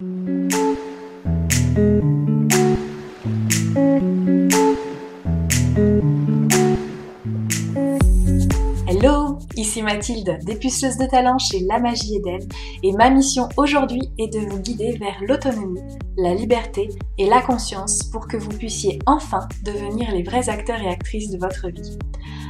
Thank you. Ici Mathilde, dépuceuse de talent chez La Magie Eden, et ma mission aujourd'hui est de vous guider vers l'autonomie, la liberté et la conscience pour que vous puissiez enfin devenir les vrais acteurs et actrices de votre vie.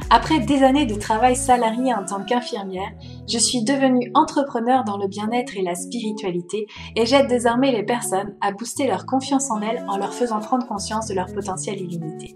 Après des années de travail salarié en tant qu'infirmière, je suis devenue entrepreneur dans le bien-être et la spiritualité et j'aide désormais les personnes à booster leur confiance en elles en leur faisant prendre conscience de leur potentiel illimité.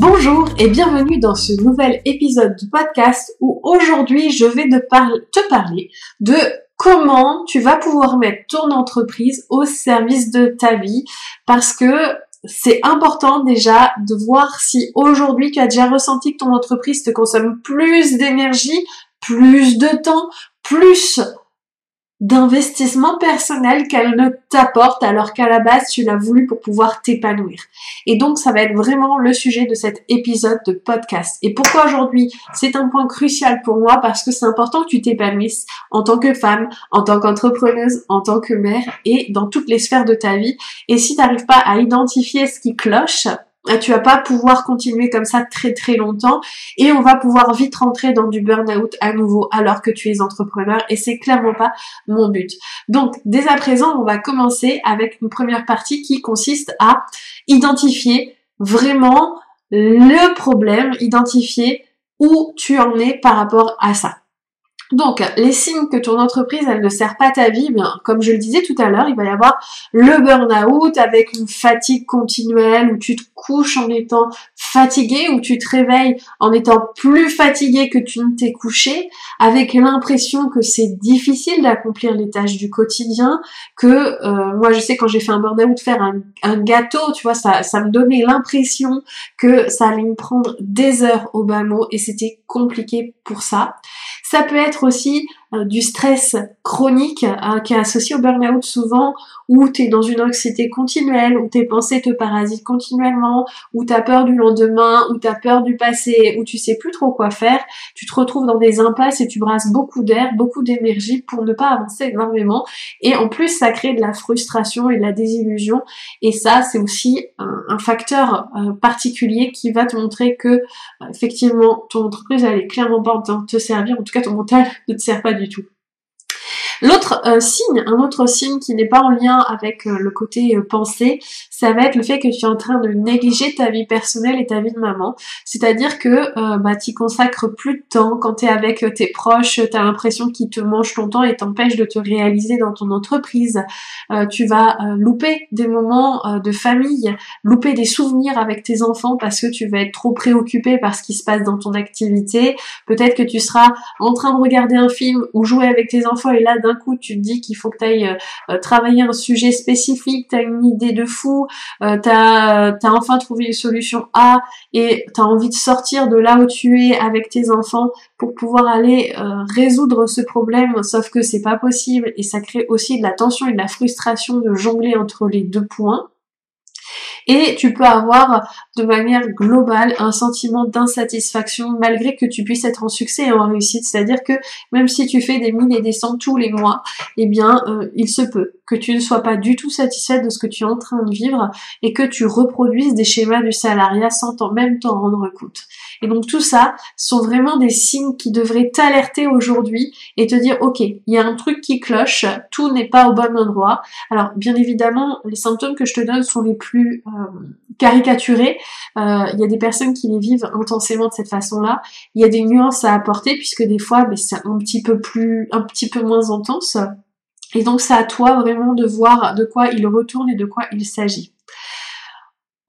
Bonjour et bienvenue dans ce nouvel épisode du podcast où aujourd'hui je vais te parler de comment tu vas pouvoir mettre ton entreprise au service de ta vie parce que c'est important déjà de voir si aujourd'hui tu as déjà ressenti que ton entreprise te consomme plus d'énergie, plus de temps, plus d'investissement personnel qu'elle ne t'apporte alors qu'à la base tu l'as voulu pour pouvoir t'épanouir. Et donc ça va être vraiment le sujet de cet épisode de podcast. Et pourquoi aujourd'hui c'est un point crucial pour moi? Parce que c'est important que tu t'épanouisses en tant que femme, en tant qu'entrepreneuse, en tant que mère et dans toutes les sphères de ta vie. Et si tu n'arrives pas à identifier ce qui cloche, tu vas pas pouvoir continuer comme ça très très longtemps et on va pouvoir vite rentrer dans du burn-out à nouveau alors que tu es entrepreneur et c'est clairement pas mon but. Donc dès à présent, on va commencer avec une première partie qui consiste à identifier vraiment le problème, identifier où tu en es par rapport à ça. Donc, les signes que ton entreprise, elle ne sert pas ta vie, eh bien, comme je le disais tout à l'heure, il va y avoir le burn-out avec une fatigue continuelle où tu te couches en étant fatigué, où tu te réveilles en étant plus fatigué que tu ne t'es couché, avec l'impression que c'est difficile d'accomplir les tâches du quotidien, que euh, moi je sais quand j'ai fait un burn-out faire un, gâteau, tu vois, ça, ça me donnait l'impression que ça allait me prendre des heures au bas mot et c'était compliqué pour ça. Ça peut être aussi du stress chronique hein, qui est associé au burn-out souvent, où tu es dans une anxiété continuelle, où tes pensées te parasitent continuellement, où tu as peur du lendemain, où tu as peur du passé, où tu sais plus trop quoi faire, tu te retrouves dans des impasses et tu brasses beaucoup d'air, beaucoup d'énergie pour ne pas avancer énormément. Et en plus, ça crée de la frustration et de la désillusion. Et ça, c'est aussi un, facteur euh, particulier qui va te montrer que euh, effectivement ton entreprise elle est clairement pas en train de te servir, en tout cas ton mental ne te sert pas du tout. L'autre euh, signe, un autre signe qui n'est pas en lien avec euh, le côté euh, pensée, ça va être le fait que tu es en train de négliger ta vie personnelle et ta vie de maman. C'est-à-dire que bah, tu consacres plus de temps quand tu es avec tes proches, tu as l'impression qu'ils te mangent ton temps et t'empêchent de te réaliser dans ton entreprise. tu vas louper des moments de famille, louper des souvenirs avec tes enfants parce que tu vas être trop préoccupé par ce qui se passe dans ton activité. Peut-être que tu seras en train de regarder un film ou jouer avec tes enfants et là d'un coup tu te dis qu'il faut que tu ailles euh, travailler un sujet spécifique, tu as une idée de fou, euh, tu as, enfin trouvé une solution A et tu as envie de sortir de là où tu es avec tes enfants pour pouvoir aller euh, résoudre ce problème, sauf que c'est pas possible et ça crée aussi de la tension et de la frustration de jongler entre les deux points. Et tu peux avoir de manière globale un sentiment d'insatisfaction malgré que tu puisses être en succès et en réussite. C'est-à-dire que même si tu fais des mille et des cents tous les mois, eh bien, euh, il se peut que tu ne sois pas du tout satisfaite de ce que tu es en train de vivre et que tu reproduises des schémas du salariat sans même t'en rendre compte. Et donc tout ça sont vraiment des signes qui devraient t'alerter aujourd'hui et te dire ok, il y a un truc qui cloche, tout n'est pas au bon endroit. Alors bien évidemment, les symptômes que je te donne sont les plus euh, caricaturés. Euh, il y a des personnes qui les vivent intensément de cette façon-là. Il y a des nuances à apporter puisque des fois, ben, c'est un petit peu plus, un petit peu moins intense. Et donc c'est à toi vraiment de voir de quoi il retourne et de quoi il s'agit.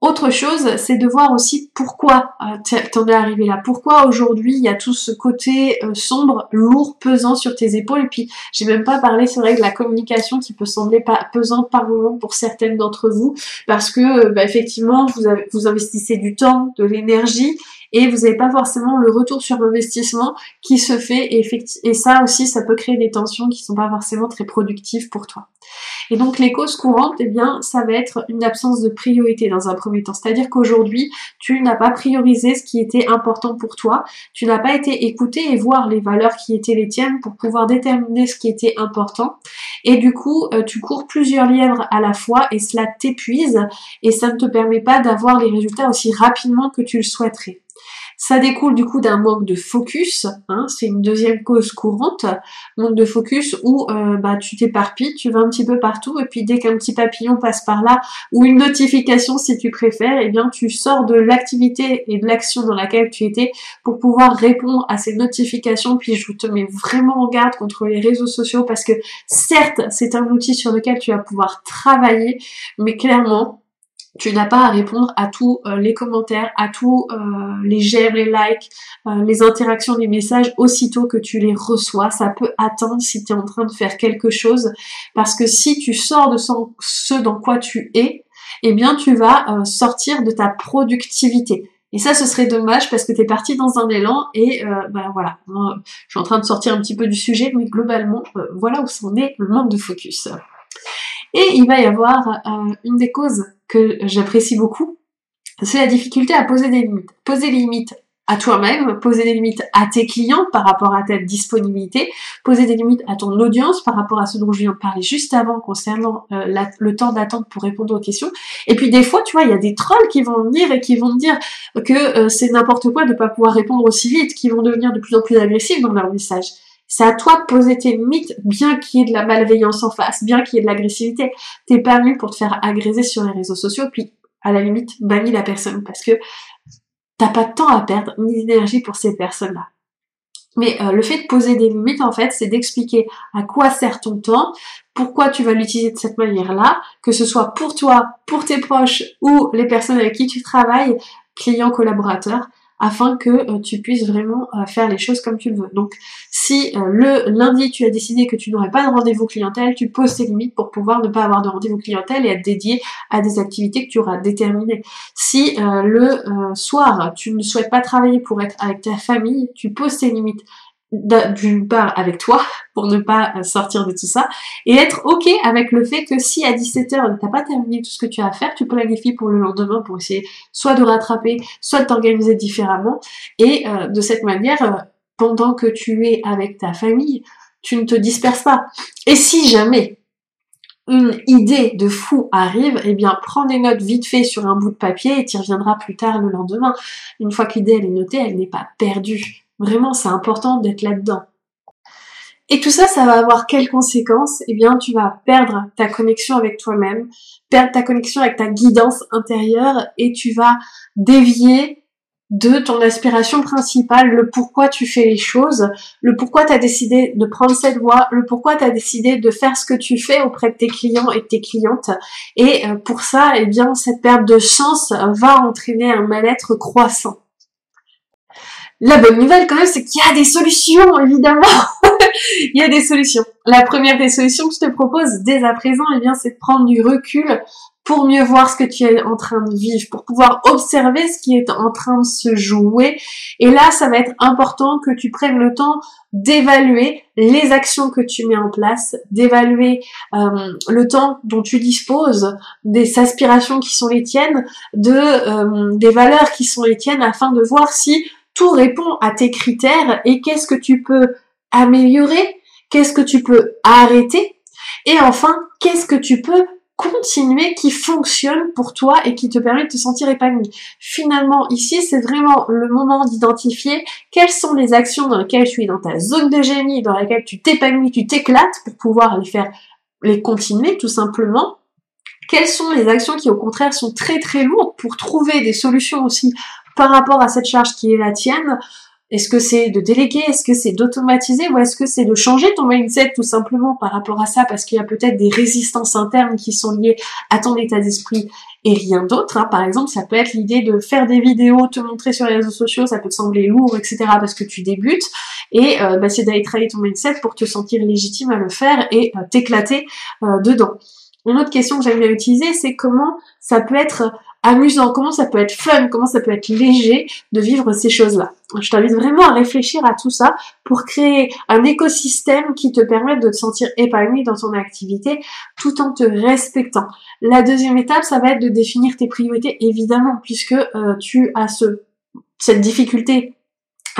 Autre chose, c'est de voir aussi pourquoi euh, t'en es arrivé là. Pourquoi aujourd'hui il y a tout ce côté euh, sombre, lourd, pesant sur tes épaules. Et puis j'ai même pas parlé, c'est vrai, de la communication qui peut sembler pesante par moment pour certaines d'entre vous, parce que euh, bah, effectivement vous investissez du temps, de l'énergie et vous n'avez pas forcément le retour sur investissement qui se fait et, ça aussi ça peut créer des tensions qui sont pas forcément très productives pour toi. Et donc les causes courantes, eh bien ça va être une absence de priorité dans un premier temps. C'est-à-dire qu'aujourd'hui tu n'as pas priorisé ce qui était important pour toi, tu n'as pas été écouté et voir les valeurs qui étaient les tiennes pour pouvoir déterminer ce qui était important. Et du coup euh, tu cours plusieurs lièvres à la fois et cela t'épuise et ça ne te permet pas d'avoir les résultats aussi rapidement que tu le souhaiterais. Ça découle du coup d'un manque de focus, hein, c'est une deuxième cause courante, manque de focus où euh, bah, tu t'éparpilles, tu vas un petit peu partout et puis dès qu'un petit papillon passe par là ou une notification si tu préfères, eh bien tu sors de l'activité et de l'action dans laquelle tu étais pour pouvoir répondre à ces notifications. Puis je te mets vraiment en garde contre les réseaux sociaux parce que certes c'est un outil sur lequel tu vas pouvoir travailler, mais clairement tu n'as pas à répondre à tous euh, les commentaires, à tous euh, les j'aime, les likes, euh, les interactions, les messages aussitôt que tu les reçois. Ça peut attendre si tu es en train de faire quelque chose parce que si tu sors de ce dans quoi tu es, eh bien tu vas sortir de ta productivité. Et ça, ce serait dommage parce que tu es parti dans un élan et ben voilà. je suis en train de sortir un petit peu du sujet, mais globalement, voilà où c'en est le manque de focus. Et il va y avoir une des causes que j'apprécie beaucoup, c'est la difficulté à poser des limites. Poser des limites à toi-même, poser des limites à tes clients par rapport à ta disponibilité, poser des limites à ton audience par rapport à ce dont je viens de parler juste avant concernant euh, le temps d'attente pour répondre aux questions. Et puis des fois, tu vois, il y a des trolls qui vont venir et qui vont dire que euh, c'est n'importe quoi de pas pouvoir répondre aussi vite, qui vont devenir de plus en plus agressifs dans leur message. C'est à toi de poser tes limites, bien qu'il y ait de la malveillance en face, bien qu'il y ait de l'agressivité. T'es pas venu pour te faire agresser sur les réseaux sociaux, puis à la limite, bannis la personne, parce que t'as pas de temps à perdre, ni d'énergie pour ces personnes-là. Mais euh, le fait de poser des limites, en fait, c'est d'expliquer à quoi sert ton temps, pourquoi tu vas l'utiliser de cette manière-là, que ce soit pour toi, pour tes proches ou les personnes avec qui tu travailles, clients, collaborateurs afin que euh, tu puisses vraiment euh, faire les choses comme tu le veux. Donc si euh, le lundi tu as décidé que tu n'aurais pas de rendez-vous clientèle, tu poses tes limites pour pouvoir ne pas avoir de rendez-vous clientèle et être dédié à des activités que tu auras déterminées. Si le soir tu ne souhaites pas travailler pour être avec ta famille, tu poses tes limites d'une part avec toi pour ne pas euh, sortir de tout ça et être ok avec le fait que si à 17h t'as pas terminé tout ce que tu as à faire, tu planifies pour le lendemain pour essayer soit de rattraper, soit de t'organiser différemment et euh, de cette manière euh, pendant que tu es avec ta famille, tu ne te disperses pas. Et si jamais une idée de fou arrive, eh bien prends des notes vite fait sur un bout de papier et tu reviendras plus tard le lendemain. Une fois que l'idée est notée, elle n'est pas perdue. Vraiment, c'est important d'être là-dedans. Et tout ça, ça va avoir quelles conséquences? Eh bien, tu vas perdre ta connexion avec toi-même, perdre ta connexion avec ta guidance intérieure et tu vas dévier de ton aspiration principale, le pourquoi tu fais les choses, le pourquoi tu as décidé de prendre cette voie, le pourquoi tu as décidé de faire ce que tu fais auprès de tes clients et de tes clientes. Et euh, pour ça, eh bien, cette perte de chance va entraîner un mal-être croissant. La bonne nouvelle quand même, c'est qu'il y a des solutions, évidemment. Il y a des solutions. La première des solutions que je te propose dès à présent, eh bien, c'est de prendre du recul pour mieux voir ce que tu es en train de vivre, pour pouvoir observer ce qui est en train de se jouer. Et là, ça va être important que tu prennes le temps d'évaluer les actions que tu mets en place, d'évaluer euh, le temps dont tu disposes, des aspirations qui sont les tiennes, de euh, des valeurs qui sont les tiennes, afin de voir si tout répond à tes critères et qu'est-ce que tu peux améliorer, qu'est-ce que tu peux arrêter et enfin, qu'est-ce que tu peux continuer qui fonctionne pour toi et qui te permet de te sentir épanoui. Finalement, ici, c'est vraiment le moment d'identifier quelles sont les actions dans lesquelles tu es dans ta zone de génie, dans laquelle tu t'épanouis, tu t'éclates pour pouvoir les faire, les continuer tout simplement. Quelles sont les actions qui au contraire sont très très lourdes pour trouver des solutions aussi par rapport à cette charge qui est la tienne? Est-ce que c'est de déléguer? Est-ce que c'est d'automatiser? Ou est-ce que c'est de changer ton mindset tout simplement par rapport à ça? Parce qu'il y a peut-être des résistances internes qui sont liées à ton état d'esprit et rien d'autre. Hein. Par exemple, ça peut être l'idée de faire des vidéos, te montrer sur les réseaux sociaux, ça peut te sembler lourd, etc. parce que tu débutes. Et euh, bah, c'est d'aller travailler ton mindset pour te sentir légitime à le faire et euh, t'éclater euh, dedans. Une autre question que j'aime bien utiliser, c'est comment ça peut être amusant, comment ça peut être fun, comment ça peut être léger de vivre ces choses-là. Je t'invite vraiment à réfléchir à tout ça pour créer un écosystème qui te permette de te sentir épanoui dans ton activité tout en te respectant. La deuxième étape, ça va être de définir tes priorités, évidemment, puisque euh, tu as ce, cette difficulté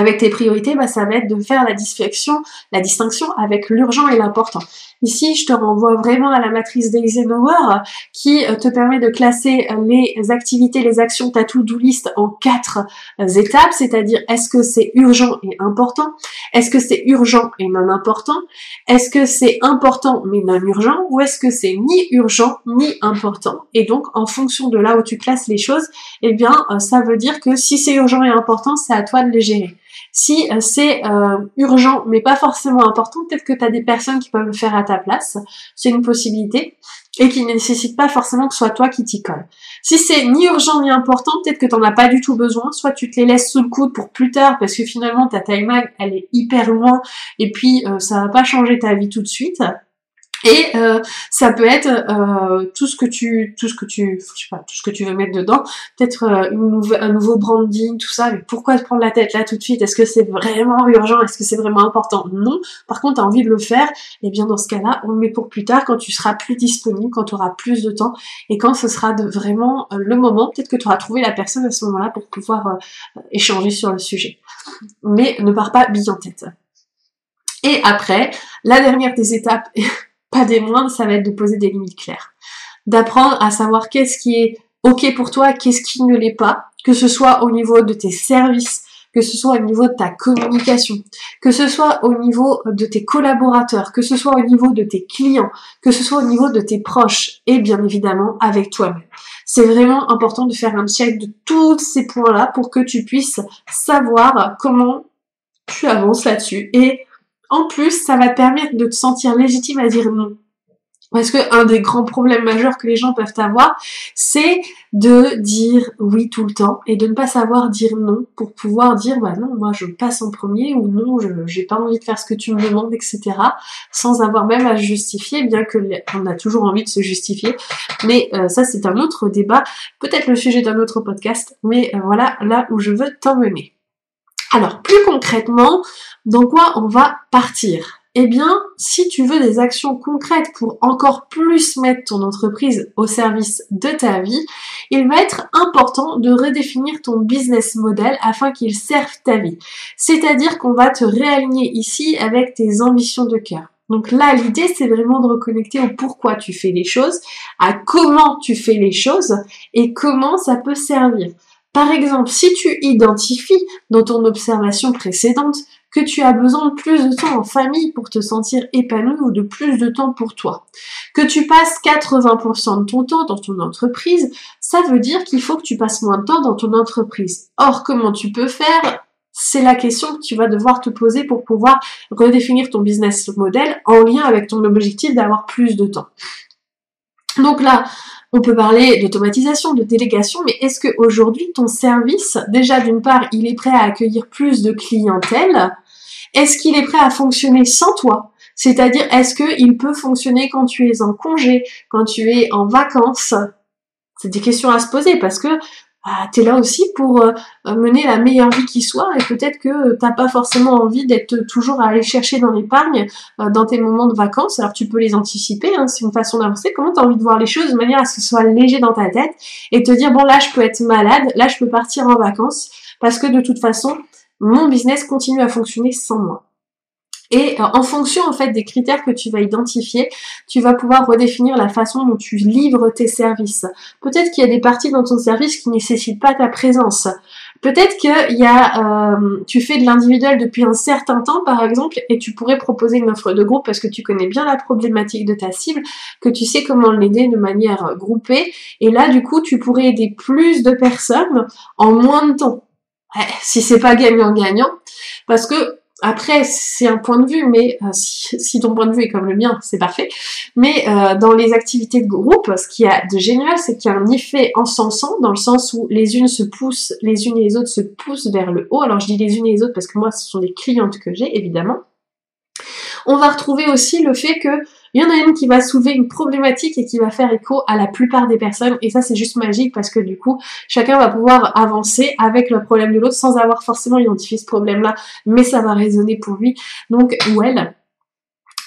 avec tes priorités, bah, ça va être de faire la distinction, la distinction avec l'urgent et l'important. Ici, je te renvoie vraiment à la matrice d'Eisenhower qui euh, te permet de classer euh, les activités, les actions, ta to-do list en quatre euh, étapes, c'est-à-dire est-ce que c'est urgent et important? Est-ce que c'est urgent et non important? Est-ce que c'est important mais non urgent? Ou est-ce que c'est ni urgent ni important? Et donc, en fonction de là où tu classes les choses, eh bien, ça veut dire que si c'est urgent et important, c'est à toi de les gérer. Si euh, c'est euh, urgent mais pas forcément important, peut-être que tu as des personnes qui peuvent le faire à ta place. C'est une possibilité et qui ne nécessite pas forcément que ce soit toi qui t'y colle. Si c'est ni urgent ni important, peut-être que t'en as pas du tout besoin, soit tu te les laisses sous le coude pour plus tard parce que finalement ta timeline elle est hyper loin et puis euh, ça va pas changer ta vie tout de suite. Et euh, ça peut être euh, tout ce que tu, tout ce que tu, je sais pas, tout ce que tu veux mettre dedans. Peut-être euh, un nouveau branding, tout ça. Mais pourquoi te prendre la tête là tout de suite? Est-ce que c'est vraiment urgent? Est-ce que c'est vraiment important? Non. Par contre, t'as envie de le faire. Et eh bien dans ce cas-là, on le met pour plus tard, quand tu seras plus disponible, quand tu auras plus de temps et quand ce sera de vraiment le moment. Peut-être que tu auras trouvé la personne à ce moment-là pour pouvoir échanger sur le sujet. Mais ne pars pas bille en tête. Et après, la dernière des étapes pas des moindres, ça va être de poser des limites claires. D'apprendre à savoir qu'est-ce qui est ok pour toi, qu'est-ce qui ne l'est pas, que ce soit au niveau de tes services, que ce soit au niveau de ta communication, que ce soit au niveau de tes collaborateurs, que ce soit au niveau de tes clients, que ce soit au niveau de tes proches et bien évidemment avec toi-même. C'est vraiment important de faire un check de tous ces points-là pour que tu puisses savoir comment tu avances là-dessus et en plus, ça va te permettre de te sentir légitime à dire non. Parce que un des grands problèmes majeurs que les gens peuvent avoir, c'est de dire oui tout le temps et de ne pas savoir dire non pour pouvoir dire bah non, moi je passe en premier ou non, je j'ai pas envie de faire ce que tu me demandes, etc. Sans avoir même à justifier, bien que on a toujours envie de se justifier. Mais euh, ça c'est un autre débat, peut-être le sujet d'un autre podcast. Mais euh, voilà là où je veux t'emmener. Alors, plus concrètement, dans quoi on va partir? Eh bien, si tu veux des actions concrètes pour encore plus mettre ton entreprise au service de ta vie, il va être important de redéfinir ton business model afin qu'il serve ta vie. C'est-à-dire qu'on va te réaligner ici avec tes ambitions de cœur. Donc là, l'idée, c'est vraiment de reconnecter au pourquoi tu fais les choses, à comment tu fais les choses et comment ça peut servir. Par exemple, si tu identifies dans ton observation précédente que tu as besoin de plus de temps en famille pour te sentir épanoui ou de plus de temps pour toi, que tu passes 80% de ton temps dans ton entreprise, ça veut dire qu'il faut que tu passes moins de temps dans ton entreprise. Or, comment tu peux faire? C'est la question que tu vas devoir te poser pour pouvoir redéfinir ton business model en lien avec ton objectif d'avoir plus de temps. Donc là, on peut parler d'automatisation, de délégation, mais est-ce qu'aujourd'hui ton service, déjà d'une part, il est prêt à accueillir plus de clientèle Est-ce qu'il est prêt à fonctionner sans toi? C'est-à-dire, est-ce qu'il peut fonctionner quand tu es en congé, quand tu es en vacances? C'est des questions à se poser parce que ah, t'es là aussi pour euh, mener la meilleure vie qui soit et peut-être que t'as pas forcément envie d'être toujours à aller chercher dans l'épargne euh, dans tes moments de vacances. Alors tu peux les anticiper, hein, c'est une façon d'avancer. Comment t'as envie de voir les choses de manière à ce que ce soit léger dans ta tête et te dire bon là je peux être malade, là je peux partir en vacances parce que de toute façon mon business continue à fonctionner sans moi. Et euh, en fonction en fait des critères que tu vas identifier, tu vas pouvoir redéfinir la façon dont tu livres tes services. Peut-être qu'il y a des parties dans ton service qui nécessitent pas ta présence. Peut-être qu'il y a, euh, tu fais de l'individuel depuis un certain temps, par exemple, et tu pourrais proposer une offre de groupe parce que tu connais bien la problématique de ta cible, que tu sais comment l'aider de manière groupée, et là, du coup, tu pourrais aider plus de personnes en moins de temps si c'est pas gagnant-gagnant. parce que après, c'est un point de vue, mais euh, si, ton point de vue est comme le mien, c'est parfait. Mais euh, dans les activités de groupe, ce qu'il y a de génial, c'est qu'il y a un effet encensant, dans le sens où les unes se poussent, les unes et les autres se poussent vers le haut. Alors je dis les unes et les autres parce que moi, ce sont des clientes que j'ai, évidemment. On va retrouver aussi le fait que il y en a une qui va soulever une problématique et qui va faire écho à la plupart des personnes. Et ça c'est juste magique parce que du coup chacun va pouvoir avancer avec le problème de l'autre sans avoir forcément identifié ce problème là mais ça va résonner pour lui. Donc ou elle.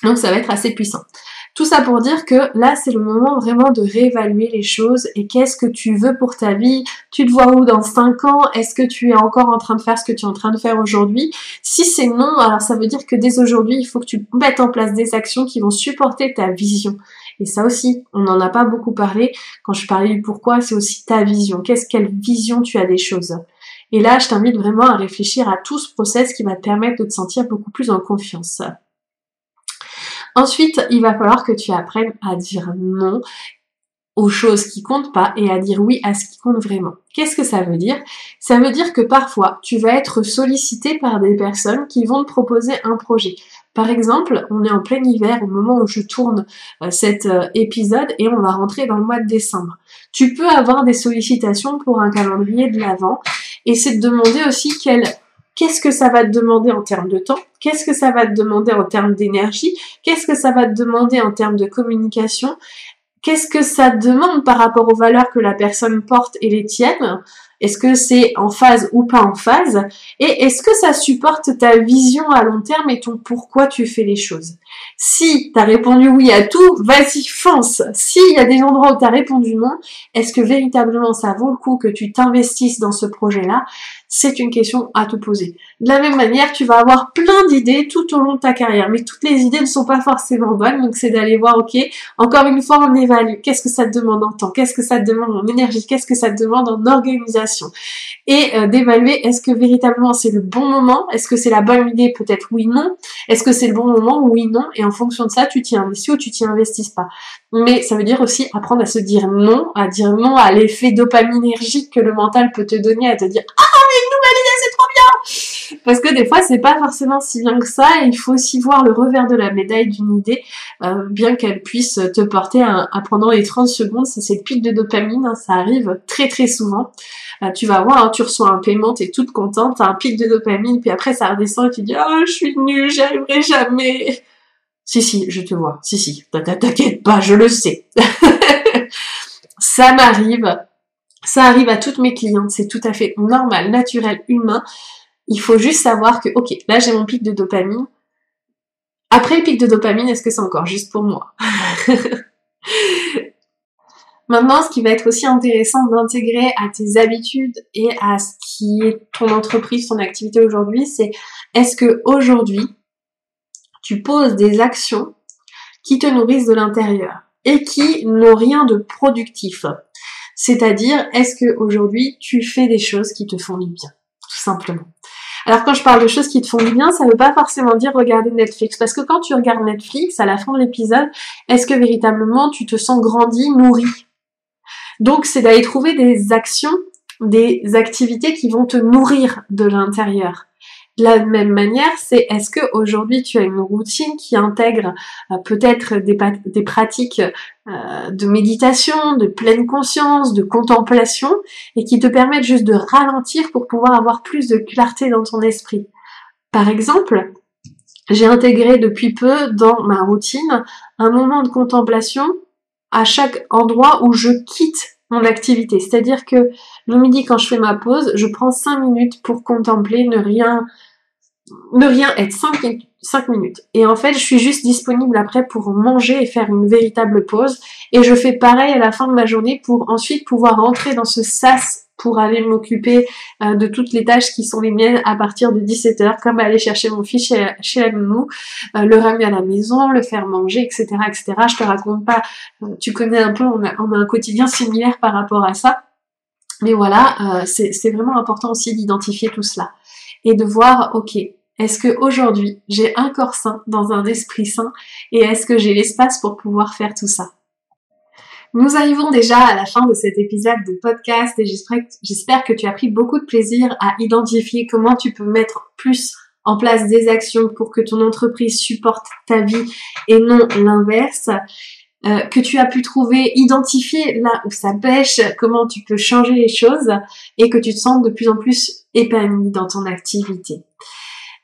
Donc ça va être assez puissant. Tout ça pour dire que là, c'est le moment vraiment de réévaluer les choses et qu'est-ce que tu veux pour ta vie. Tu te vois où dans 5 ans? Est-ce que tu es encore en train de faire ce que tu es en train de faire aujourd'hui? Si c'est non, alors ça veut dire que dès aujourd'hui, il faut que tu mettes en place des actions qui vont supporter ta vision. Et ça aussi, on n'en a pas beaucoup parlé. Quand je parlais du pourquoi, c'est aussi ta vision. Qu'est-ce quelle vision tu as des choses? Et là, je t'invite vraiment à réfléchir à tout ce process qui va te permettre de te sentir beaucoup plus en confiance. Ensuite, il va falloir que tu apprennes à dire non aux choses qui comptent pas et à dire oui à ce qui compte vraiment. Qu'est-ce que ça veut dire? Ça veut dire que parfois, tu vas être sollicité par des personnes qui vont te proposer un projet. Par exemple, on est en plein hiver au moment où je tourne euh, cet euh, épisode et on va rentrer dans le mois de décembre. Tu peux avoir des sollicitations pour un calendrier de l'avant et c'est de demander aussi quelle Qu'est-ce que ça va te demander en termes de temps? Qu'est-ce que ça va te demander en termes d'énergie? Qu'est-ce que ça va te demander en termes de communication? Qu'est-ce que ça demande par rapport aux valeurs que la personne porte et les tiennes? Est-ce que c'est en phase ou pas en phase? Et est-ce que ça supporte ta vision à long terme et ton pourquoi tu fais les choses? Si tu as répondu oui à tout, vas-y, fonce. S'il y a des endroits où tu as répondu non, est-ce que véritablement ça vaut le coup que tu t'investisses dans ce projet-là? C'est une question à te poser. De la même manière, tu vas avoir plein d'idées tout au long de ta carrière, mais toutes les idées ne sont pas forcément bonnes, donc c'est d'aller voir, ok, encore une fois, on évalue. Qu'est-ce que ça te demande en temps? Qu'est-ce que ça te demande en énergie? Qu'est-ce que ça te demande en organisation? Et euh, d'évaluer est-ce que véritablement c'est le bon moment, est-ce que c'est la bonne idée, peut-être oui, non, est-ce que c'est le bon moment, oui, non, et en fonction de ça, tu t'y investis ou tu t'y investis pas. Mais ça veut dire aussi apprendre à se dire non, à dire non à l'effet dopaminergique que le mental peut te donner, à te dire ah mais une nouvelle idée c'est trop bien parce que des fois c'est pas forcément si bien que ça et il faut aussi voir le revers de la médaille d'une idée euh, bien qu'elle puisse te porter à, pendant les 30 secondes c'est le pic de dopamine hein, ça arrive très très souvent euh, tu vas voir, hein, tu reçois un paiement, t'es toute contente, t'as un pic de dopamine, puis après ça redescend et tu dis ah je suis nulle, j'y arriverai jamais. Si si, je te vois. Si si, t'inquiète pas, je le sais. ça m'arrive. Ça arrive à toutes mes clientes, c'est tout à fait normal, naturel, humain. Il faut juste savoir que, ok, là j'ai mon pic de dopamine. Après le pic de dopamine, est-ce que c'est encore juste pour moi? Maintenant, ce qui va être aussi intéressant d'intégrer à tes habitudes et à ce qui est ton entreprise, ton activité aujourd'hui, c'est est-ce que aujourd'hui tu poses des actions qui te nourrissent de l'intérieur et qui n'ont rien de productif? C'est-à-dire, est-ce que aujourd'hui tu fais des choses qui te font du bien, tout simplement? Alors quand je parle de choses qui te font du bien, ça ne veut pas forcément dire regarder Netflix. Parce que quand tu regardes Netflix, à la fin de l'épisode, est-ce que véritablement tu te sens grandi, nourri? Donc c'est d'aller trouver des actions, des activités qui vont te nourrir de l'intérieur. De la même manière, c'est est-ce que aujourd'hui tu as une routine qui intègre euh, peut-être des, pratiques euh, de méditation, de pleine conscience, de contemplation et qui te permettent juste de ralentir pour pouvoir avoir plus de clarté dans ton esprit? Par exemple, j'ai intégré depuis peu dans ma routine un moment de contemplation à chaque endroit où je quitte mon activité. C'est-à-dire que le midi, quand je fais ma pause, je prends 5 minutes pour contempler, ne rien, ne rien être. 5, minutes. Et en fait, je suis juste disponible après pour manger et faire une véritable pause. Et je fais pareil à la fin de ma journée pour ensuite pouvoir rentrer dans ce sas pour aller m'occuper euh, de toutes les tâches qui sont les miennes à partir de 17h, comme aller chercher mon fils chez, chez la euh, le ramener à la maison, le faire manger, etc., etc. Je te raconte pas, euh, tu connais un peu, on on a un quotidien similaire par rapport à ça. Mais voilà, c'est vraiment important aussi d'identifier tout cela et de voir, ok, est-ce que aujourd'hui j'ai un corps sain dans un esprit sain et est-ce que j'ai l'espace pour pouvoir faire tout ça? Nous arrivons déjà à la fin de cet épisode de podcast et j'espère que tu as pris beaucoup de plaisir à identifier comment tu peux mettre plus en place des actions pour que ton entreprise supporte ta vie et non l'inverse. Euh, que tu as pu trouver, identifier là où ça pêche, comment tu peux changer les choses et que tu te sens de plus en plus épanoui dans ton activité.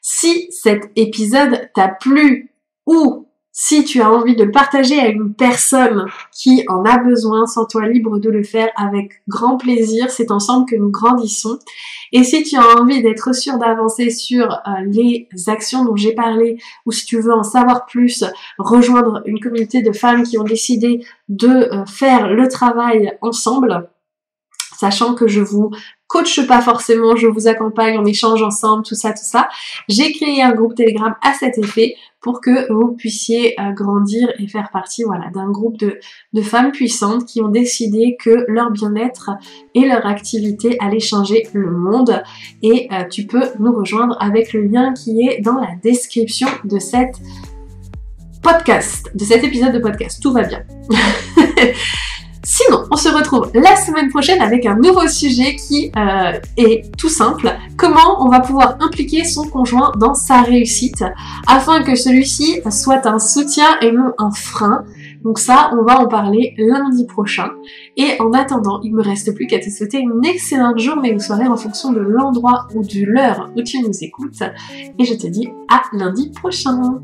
Si cet épisode t'a plu ou si tu as envie de le partager à une personne qui en a besoin, sens-toi libre de le faire avec grand plaisir. C'est ensemble que nous grandissons. Et si tu as envie d'être sûr d'avancer sur euh, les actions dont j'ai parlé, ou si tu veux en savoir plus, rejoindre une communauté de femmes qui ont décidé de euh, faire le travail ensemble, sachant que je vous coach pas forcément, je vous accompagne, on échange ensemble, tout ça, tout ça. J'ai créé un groupe Telegram à cet effet pour que vous puissiez euh, grandir et faire partie d'un groupe de, femmes puissantes qui ont décidé que leur bien-être et leur activité allaient changer le monde. Et euh, tu peux nous rejoindre avec le lien qui est dans la description de cet épisode de podcast. Tout va bien. Sinon, on se retrouve la semaine prochaine avec un nouveau sujet qui euh, est tout simple. Comment on va pouvoir impliquer son conjoint dans sa réussite afin que celui-ci soit un soutien et non un frein. Donc ça, on va en parler lundi prochain. Et en attendant, il me reste plus qu'à te souhaiter une excellente journée ou soirée en fonction de l'endroit ou de l'heure où tu nous écoutes. Et je te dis à lundi prochain.